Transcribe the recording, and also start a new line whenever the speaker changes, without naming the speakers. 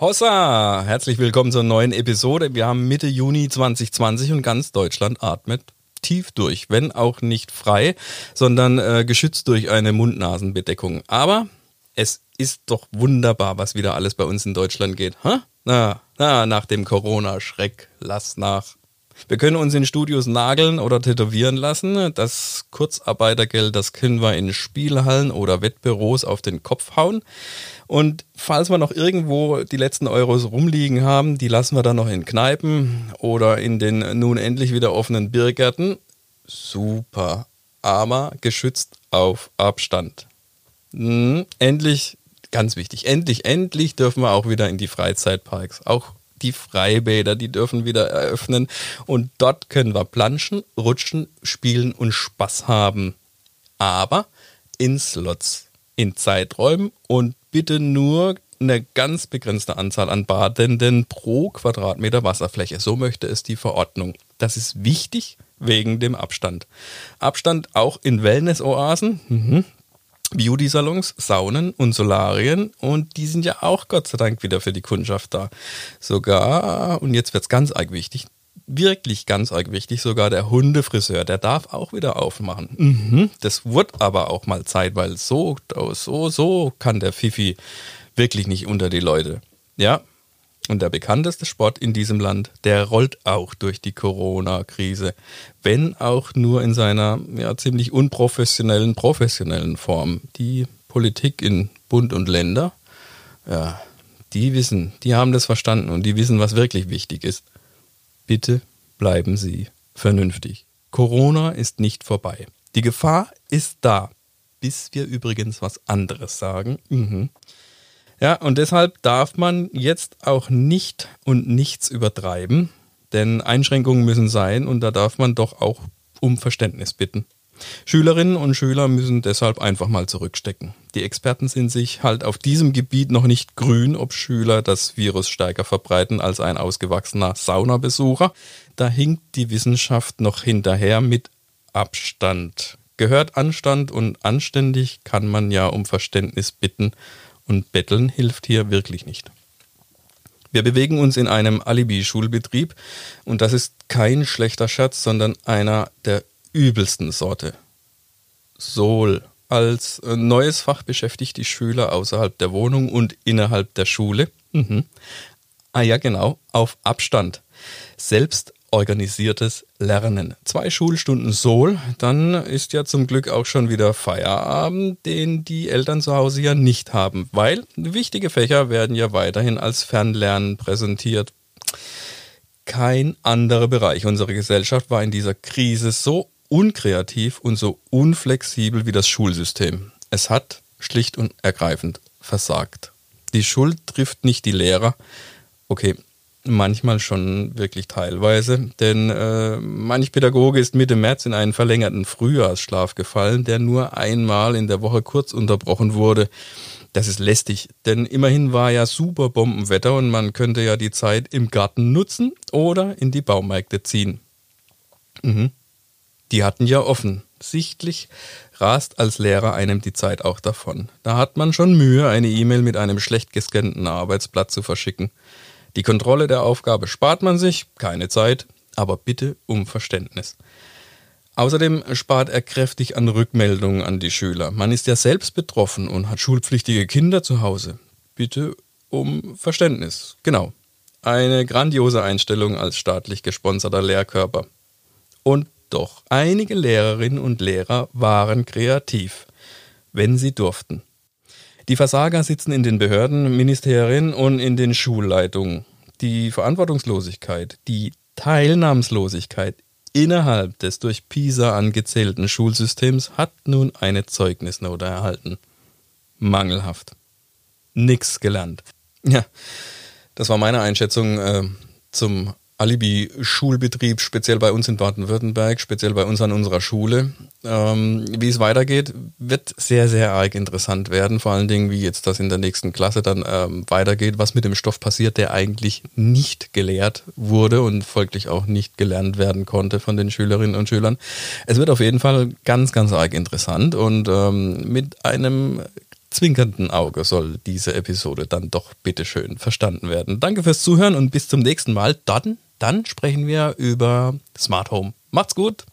Hossa! Herzlich willkommen zur neuen Episode. Wir haben Mitte Juni 2020 und ganz Deutschland atmet tief durch, wenn auch nicht frei, sondern äh, geschützt durch eine Mund-Nasen-Bedeckung. Aber es ist doch wunderbar, was wieder alles bei uns in Deutschland geht. Ha? Na, na, nach dem Corona-Schreck, lass nach. Wir können uns in Studios nageln oder tätowieren lassen. Das Kurzarbeitergeld, das können wir in Spielhallen oder Wettbüros auf den Kopf hauen. Und falls wir noch irgendwo die letzten Euros rumliegen haben, die lassen wir dann noch in Kneipen oder in den nun endlich wieder offenen Biergärten. Super. Aber geschützt auf Abstand. Hm, endlich, ganz wichtig, endlich, endlich dürfen wir auch wieder in die Freizeitparks. Auch die Freibäder, die dürfen wieder eröffnen. Und dort können wir planschen, rutschen, spielen und Spaß haben. Aber in Slots, in Zeiträumen und bitte nur eine ganz begrenzte Anzahl an Badenden pro Quadratmeter Wasserfläche. So möchte es die Verordnung. Das ist wichtig wegen dem Abstand. Abstand auch in Wellness-Oasen. Mhm. Beauty-Salons, Saunen und Solarien und die sind ja auch Gott sei Dank wieder für die Kundschaft da. Sogar, und jetzt wird's ganz arg wichtig, wirklich ganz arg wichtig, sogar der Hundefriseur, der darf auch wieder aufmachen. Mhm. Das wurde aber auch mal Zeit, weil so, so, so kann der Fifi wirklich nicht unter die Leute. Ja, und der bekannteste Sport in diesem Land, der rollt auch durch die Corona-Krise. Wenn auch nur in seiner ja, ziemlich unprofessionellen, professionellen Form. Die Politik in Bund und Länder, ja, die wissen, die haben das verstanden und die wissen, was wirklich wichtig ist. Bitte bleiben Sie vernünftig. Corona ist nicht vorbei. Die Gefahr ist da, bis wir übrigens was anderes sagen. Mhm. Ja, und deshalb darf man jetzt auch nicht und nichts übertreiben, denn Einschränkungen müssen sein und da darf man doch auch um Verständnis bitten. Schülerinnen und Schüler müssen deshalb einfach mal zurückstecken. Die Experten sind sich halt auf diesem Gebiet noch nicht grün, ob Schüler das Virus stärker verbreiten als ein ausgewachsener Saunabesucher. Da hinkt die Wissenschaft noch hinterher mit Abstand. Gehört Anstand und anständig kann man ja um Verständnis bitten und Betteln hilft hier wirklich nicht. Wir bewegen uns in einem Alibi-Schulbetrieb und das ist kein schlechter Schatz, sondern einer der übelsten Sorte. Sol als äh, neues Fach beschäftigt die Schüler außerhalb der Wohnung und innerhalb der Schule. Mhm. Ah ja, genau, auf Abstand. Selbst organisiertes Lernen. Zwei Schulstunden Sol, dann ist ja zum Glück auch schon wieder Feierabend, den die Eltern zu Hause ja nicht haben, weil wichtige Fächer werden ja weiterhin als Fernlernen präsentiert. Kein anderer Bereich unserer Gesellschaft war in dieser Krise so unkreativ und so unflexibel wie das Schulsystem. Es hat schlicht und ergreifend versagt. Die Schuld trifft nicht die Lehrer. Okay, Manchmal schon wirklich teilweise, denn äh, manch Pädagoge ist Mitte März in einen verlängerten Frühjahrsschlaf gefallen, der nur einmal in der Woche kurz unterbrochen wurde. Das ist lästig, denn immerhin war ja super Bombenwetter und man könnte ja die Zeit im Garten nutzen oder in die Baumärkte ziehen. Mhm. Die hatten ja offen. Sichtlich rast als Lehrer einem die Zeit auch davon. Da hat man schon Mühe, eine E-Mail mit einem schlecht gescannten Arbeitsblatt zu verschicken. Die Kontrolle der Aufgabe spart man sich, keine Zeit, aber bitte um Verständnis. Außerdem spart er kräftig an Rückmeldungen an die Schüler. Man ist ja selbst betroffen und hat schulpflichtige Kinder zu Hause. Bitte um Verständnis. Genau. Eine grandiose Einstellung als staatlich gesponserter Lehrkörper. Und doch, einige Lehrerinnen und Lehrer waren kreativ, wenn sie durften. Die Versager sitzen in den Behörden, Ministerien und in den Schulleitungen. Die Verantwortungslosigkeit, die Teilnahmslosigkeit innerhalb des durch PISA angezählten Schulsystems hat nun eine Zeugnisnote erhalten. Mangelhaft. Nix gelernt. Ja, das war meine Einschätzung äh, zum Alibi-Schulbetrieb, speziell bei uns in Baden-Württemberg, speziell bei uns an unserer Schule. Ähm, wie es weitergeht, wird sehr, sehr arg interessant werden. Vor allen Dingen, wie jetzt das in der nächsten Klasse dann ähm, weitergeht, was mit dem Stoff passiert, der eigentlich nicht gelehrt wurde und folglich auch nicht gelernt werden konnte von den Schülerinnen und Schülern. Es wird auf jeden Fall ganz, ganz arg interessant und ähm, mit einem zwinkernden Auge soll diese Episode dann doch bitteschön verstanden werden. Danke fürs Zuhören und bis zum nächsten Mal. Dann, dann sprechen wir über Smart Home. Macht's gut!